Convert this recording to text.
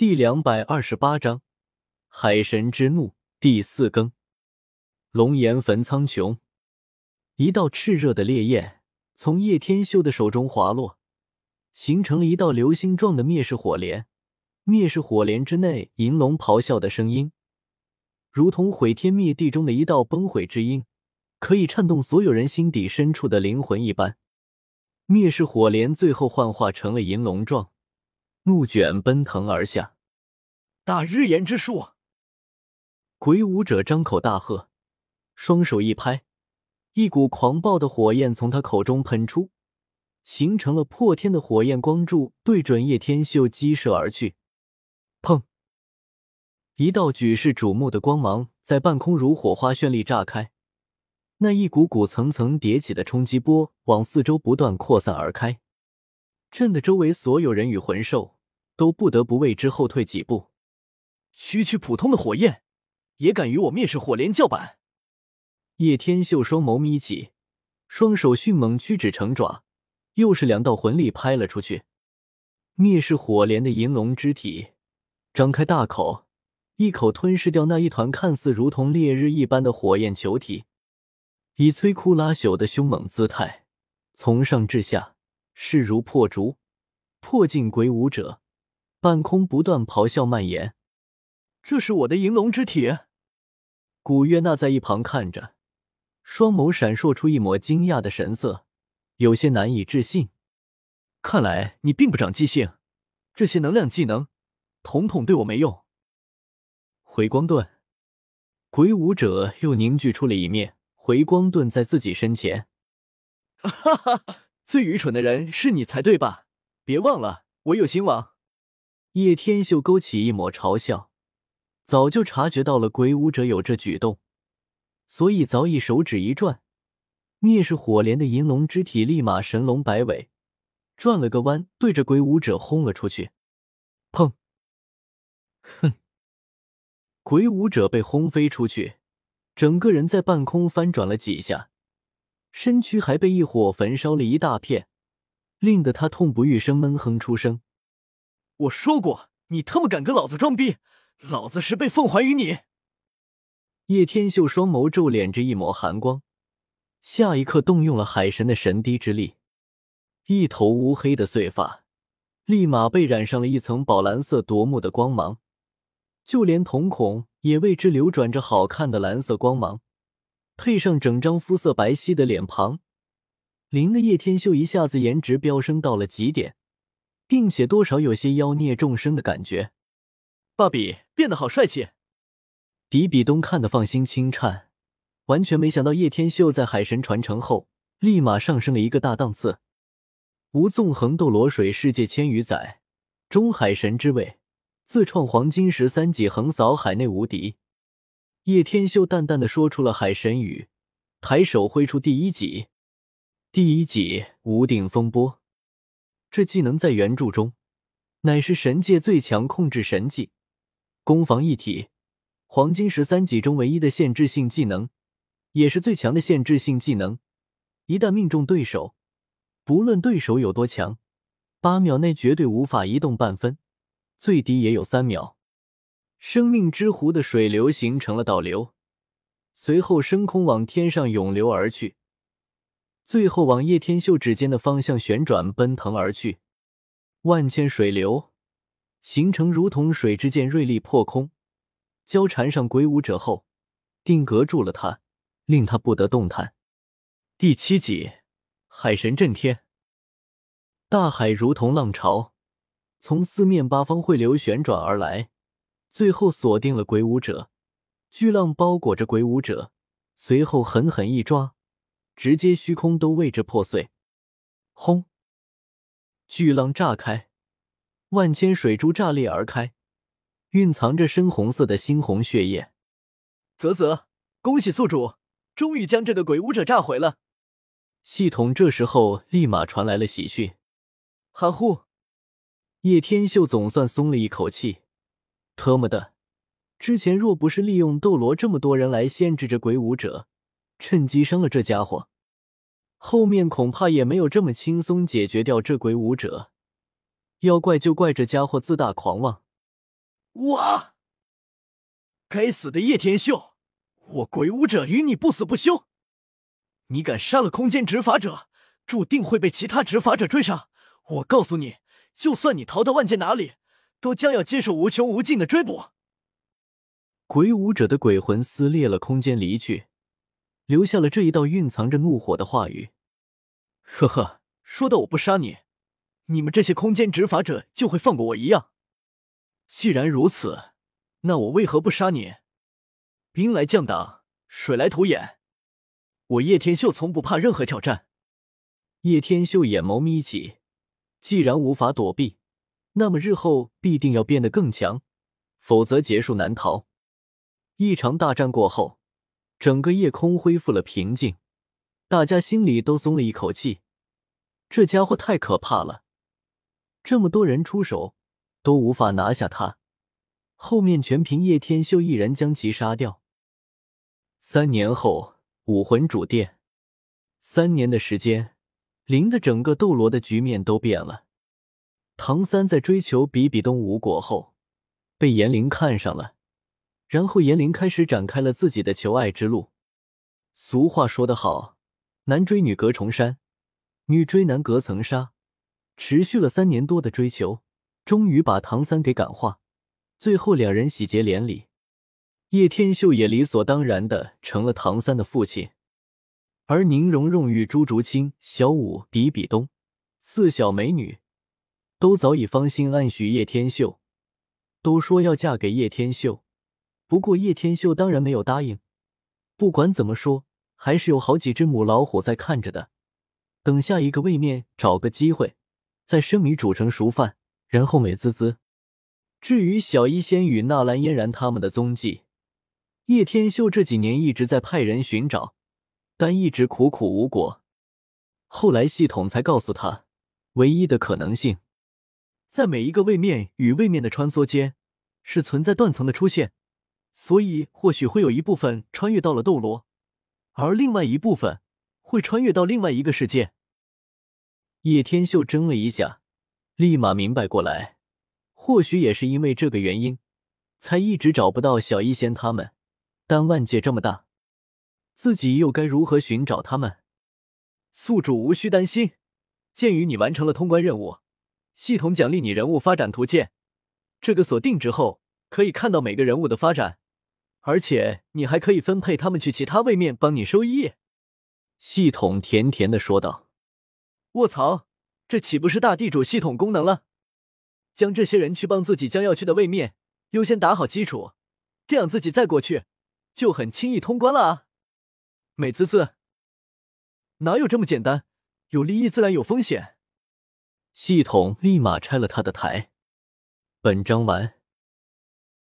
第两百二十八章海神之怒第四更。龙岩焚苍穹，一道炽热的烈焰从叶天秀的手中滑落，形成了一道流星状的灭世火莲。灭世火莲之内，银龙咆哮的声音，如同毁天灭地中的一道崩毁之音，可以颤动所有人心底深处的灵魂一般。灭世火莲最后幻化成了银龙状。怒卷奔腾而下，大日炎之术！鬼舞者张口大喝，双手一拍，一股狂暴的火焰从他口中喷出，形成了破天的火焰光柱，对准叶天秀击射而去。砰！一道举世瞩目的光芒在半空如火花绚丽炸开，那一股股层层叠起的冲击波往四周不断扩散而开。震得周围所有人与魂兽都不得不为之后退几步。区区普通的火焰，也敢与我灭世火莲叫板？叶天秀双眸眯起，双手迅猛屈指成爪，又是两道魂力拍了出去。灭世火莲的银龙之体张开大口，一口吞噬掉那一团看似如同烈日一般的火焰球体，以摧枯拉朽的凶猛姿态，从上至下。势如破竹，破尽鬼舞者，半空不断咆哮蔓延。这是我的银龙之体。古月娜在一旁看着，双眸闪烁出一抹惊讶的神色，有些难以置信。看来你并不长记性，这些能量技能，统统对我没用。回光盾，鬼舞者又凝聚出了一面回光盾在自己身前。哈哈。最愚蠢的人是你才对吧？别忘了，我有新王。叶天秀勾起一抹嘲笑，早就察觉到了鬼舞者有这举动，所以早已手指一转，灭世火莲的银龙之体立马神龙摆尾，转了个弯，对着鬼舞者轰了出去。砰！哼！鬼舞者被轰飞出去，整个人在半空翻转了几下。身躯还被一火焚烧了一大片，令得他痛不欲生，闷哼出声。我说过，你他妈敢跟老子装逼，老子十倍奉还于你！叶天秀双眸皱敛着一抹寒光，下一刻动用了海神的神滴之力，一头乌黑的碎发立马被染上了一层宝蓝色夺目的光芒，就连瞳孔也为之流转着好看的蓝色光芒。配上整张肤色白皙的脸庞，令的叶天秀一下子颜值飙升到了极点，并且多少有些妖孽众生的感觉。芭比变得好帅气。比比东看得放心轻颤，完全没想到叶天秀在海神传承后立马上升了一个大档次。无纵横斗罗水世界千余载，中海神之位，自创黄金十三级，横扫海内无敌。叶天秀淡淡的说出了海神语，抬手挥出第一戟。第一戟无定风波，这技能在原著中乃是神界最强控制神技，攻防一体，黄金十三级中唯一的限制性技能，也是最强的限制性技能。一旦命中对手，不论对手有多强，八秒内绝对无法移动半分，最低也有三秒。生命之湖的水流形成了倒流，随后升空往天上涌流而去，最后往叶天秀指尖的方向旋转奔腾而去。万千水流形成如同水之剑，锐利破空，交缠上鬼舞者后，定格住了他，令他不得动弹。第七集，海神震天，大海如同浪潮，从四面八方汇流旋转而来。最后锁定了鬼舞者，巨浪包裹着鬼舞者，随后狠狠一抓，直接虚空都为之破碎。轰！巨浪炸开，万千水珠炸裂而开，蕴藏着深红色的猩红血液。啧啧，恭喜宿主，终于将这个鬼舞者炸毁了。系统这时候立马传来了喜讯。哈呼！叶天秀总算松了一口气。特么的！之前若不是利用斗罗这么多人来限制着鬼舞者，趁机伤了这家伙，后面恐怕也没有这么轻松解决掉这鬼舞者。要怪就怪这家伙自大狂妄。哇！该死的叶天秀，我鬼武者与你不死不休！你敢杀了空间执法者，注定会被其他执法者追杀。我告诉你，就算你逃到万界哪里，都将要接受无穷无尽的追捕。鬼舞者的鬼魂撕裂了空间离去，留下了这一道蕴藏着怒火的话语。呵呵，说到我不杀你，你们这些空间执法者就会放过我一样。既然如此，那我为何不杀你？兵来将挡，水来土掩。我叶天秀从不怕任何挑战。叶天秀眼眸眯起，既然无法躲避，那么日后必定要变得更强，否则结束难逃。一场大战过后，整个夜空恢复了平静，大家心里都松了一口气。这家伙太可怕了，这么多人出手。都无法拿下他，后面全凭叶天秀一人将其杀掉。三年后，武魂主殿，三年的时间，令的整个斗罗的局面都变了。唐三在追求比比东无果后，被严灵看上了，然后严灵开始展开了自己的求爱之路。俗话说得好，男追女隔重山，女追男隔层纱，持续了三年多的追求。终于把唐三给感化，最后两人喜结连理，叶天秀也理所当然的成了唐三的父亲，而宁荣荣与朱竹清、小舞、比比东四小美女都早已芳心暗许叶天秀，都说要嫁给叶天秀，不过叶天秀当然没有答应。不管怎么说，还是有好几只母老虎在看着的，等下一个位面找个机会，再生米煮成熟饭。然后美滋滋。至于小医仙与纳兰嫣然他们的踪迹，叶天秀这几年一直在派人寻找，但一直苦苦无果。后来系统才告诉他，唯一的可能性，在每一个位面与位面的穿梭间，是存在断层的出现，所以或许会有一部分穿越到了斗罗，而另外一部分会穿越到另外一个世界。叶天秀怔了一下。立马明白过来，或许也是因为这个原因，才一直找不到小医仙他们。但万界这么大，自己又该如何寻找他们？宿主无需担心，鉴于你完成了通关任务，系统奖励你人物发展图鉴。这个锁定之后，可以看到每个人物的发展，而且你还可以分配他们去其他位面帮你收益。系统甜甜的说道：“卧槽！”这岂不是大地主系统功能了？将这些人去帮自己将要去的位面优先打好基础，这样自己再过去就很轻易通关了啊！美滋滋，哪有这么简单？有利益自然有风险。系统立马拆了他的台。本章完。